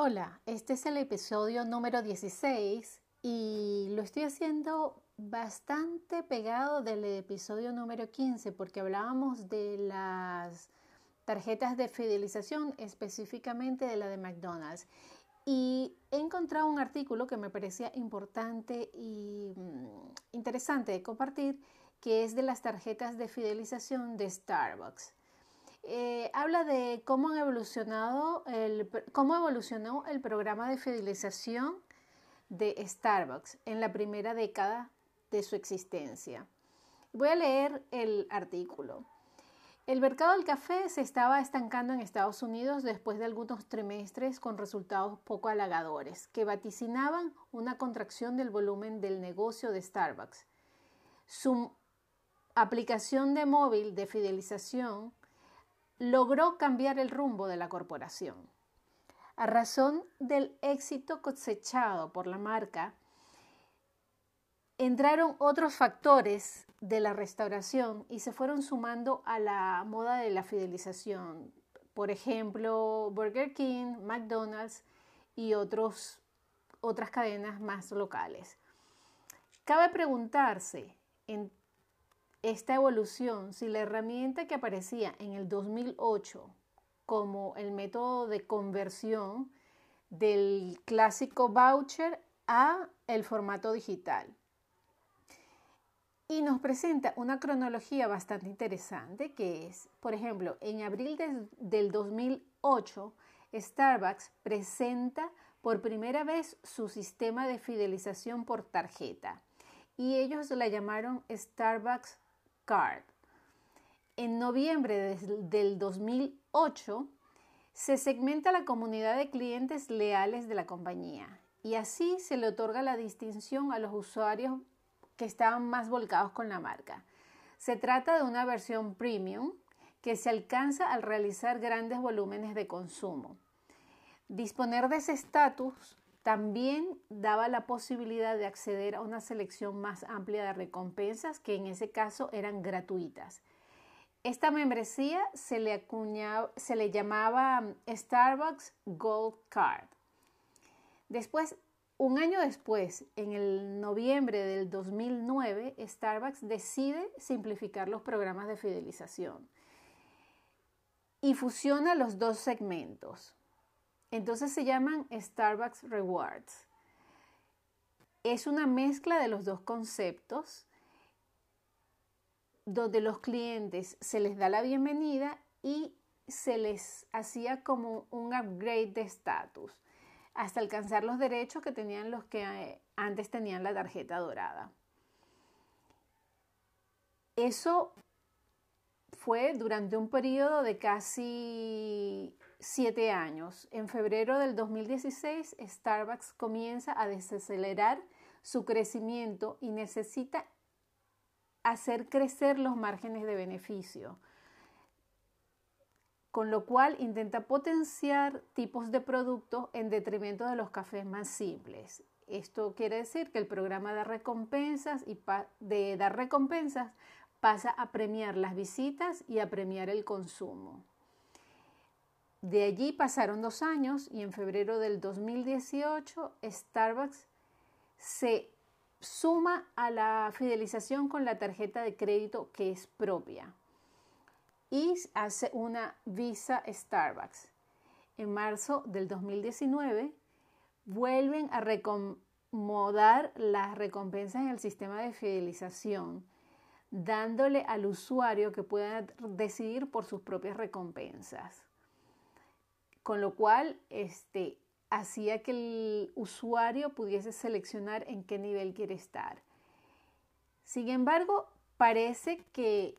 Hola, este es el episodio número 16 y lo estoy haciendo bastante pegado del episodio número 15 porque hablábamos de las tarjetas de fidelización, específicamente de la de McDonald's. Y he encontrado un artículo que me parecía importante y mm, interesante de compartir, que es de las tarjetas de fidelización de Starbucks. Eh, habla de cómo, han evolucionado el, cómo evolucionó el programa de fidelización de Starbucks en la primera década de su existencia. Voy a leer el artículo. El mercado del café se estaba estancando en Estados Unidos después de algunos trimestres con resultados poco halagadores, que vaticinaban una contracción del volumen del negocio de Starbucks. Su aplicación de móvil de fidelización logró cambiar el rumbo de la corporación. A razón del éxito cosechado por la marca, entraron otros factores de la restauración y se fueron sumando a la moda de la fidelización. Por ejemplo, Burger King, McDonald's y otros, otras cadenas más locales. Cabe preguntarse en esta evolución, si la herramienta que aparecía en el 2008 como el método de conversión del clásico voucher a el formato digital. Y nos presenta una cronología bastante interesante que es, por ejemplo, en abril del 2008, Starbucks presenta por primera vez su sistema de fidelización por tarjeta y ellos la llamaron Starbucks En noviembre del 2008 se segmenta la comunidad de clientes leales de la compañía y así se le otorga la distinción a los usuarios que estaban más volcados con la marca. Se trata de una versión premium que se alcanza al realizar grandes volúmenes de consumo. Disponer de ese estatus también daba la posibilidad de acceder a una selección más amplia de recompensas que en ese caso eran gratuitas. Esta membresía se le, se le llamaba Starbucks Gold Card. Después, un año después, en el noviembre del 2009, Starbucks decide simplificar los programas de fidelización y fusiona los dos segmentos. Entonces se llaman Starbucks Rewards. Es una mezcla de los dos conceptos donde los clientes se les da la bienvenida y se les hacía como un upgrade de estatus hasta alcanzar los derechos que tenían los que eh, antes tenían la tarjeta dorada. Eso fue durante un periodo de casi siete años. En febrero del 2016, Starbucks comienza a desacelerar su crecimiento y necesita hacer crecer los márgenes de beneficio, con lo cual intenta potenciar tipos de productos en detrimento de los cafés más simples. Esto quiere decir que el programa de recompensas y de dar recompensas pasa a premiar las visitas y a premiar el consumo. De allí pasaron dos años y en febrero del 2018 Starbucks se suma a la fidelización con la tarjeta de crédito que es propia y hace una Visa Starbucks. En marzo del 2019 vuelven a recomodar las recompensas en el sistema de fidelización, dándole al usuario que pueda decidir por sus propias recompensas con lo cual este, hacía que el usuario pudiese seleccionar en qué nivel quiere estar. Sin embargo, parece que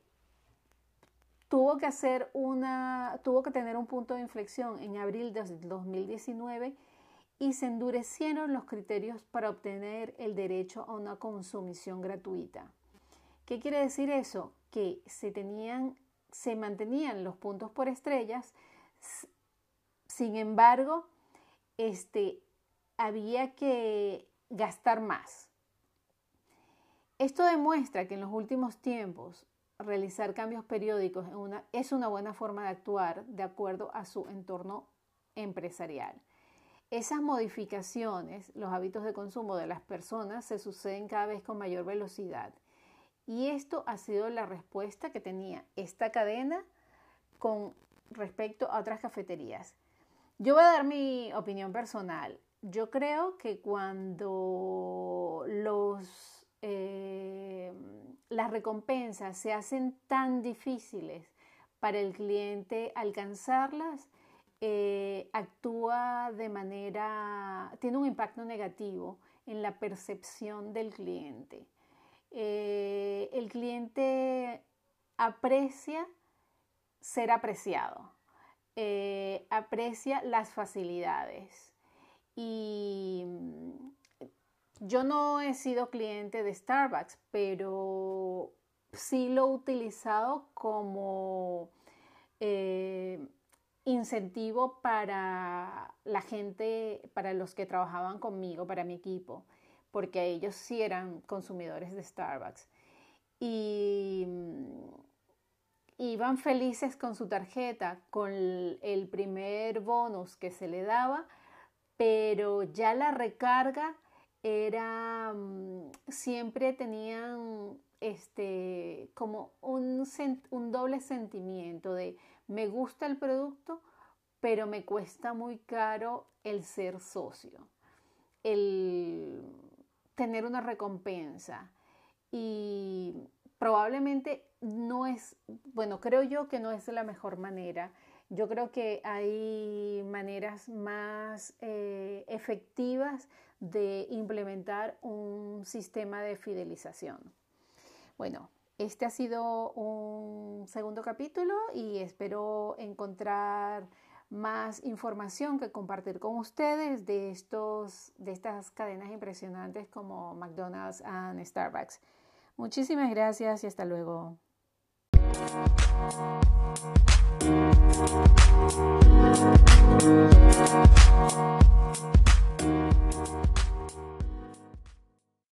tuvo que hacer una, tuvo que tener un punto de inflexión en abril de 2019 y se endurecieron los criterios para obtener el derecho a una consumición gratuita. ¿Qué quiere decir eso? Que se tenían, se mantenían los puntos por estrellas sin embargo, este, había que gastar más. Esto demuestra que en los últimos tiempos realizar cambios periódicos es una buena forma de actuar de acuerdo a su entorno empresarial. esas modificaciones, los hábitos de consumo de las personas se suceden cada vez con mayor velocidad. Y esto ha sido la respuesta que tenía esta cadena con respecto a otras cafeterías. Yo voy a dar mi opinión personal. Yo creo que cuando eh, las recompensas se hacen tan difíciles para el cliente alcanzarlas, eh, actúa de manera, tiene un impacto negativo en la percepción del cliente. Eh, el cliente aprecia ser apreciado, eh, aprecia las facilidades. Y mm, yo no he sido cliente de Starbucks, pero sí lo he utilizado como incentivo para la gente, para los que trabajaban conmigo, para mi equipo, porque ellos sí eran consumidores de Starbucks. Y iban felices con su tarjeta, con el primer bonus que se le daba, pero ya la recarga era, mm, siempre tenían este, como un, un doble sentimiento de me gusta el producto, pero me cuesta muy caro el ser socio, el tener una recompensa. Y probablemente no es, bueno, creo yo que no es la mejor manera. Yo creo que hay maneras más eh, efectivas de implementar un sistema de fidelización. Bueno, este ha sido un segundo capítulo y espero encontrar más información que compartir con ustedes de, estos, de estas cadenas impresionantes como McDonald's y Starbucks. Muchísimas gracias y hasta luego.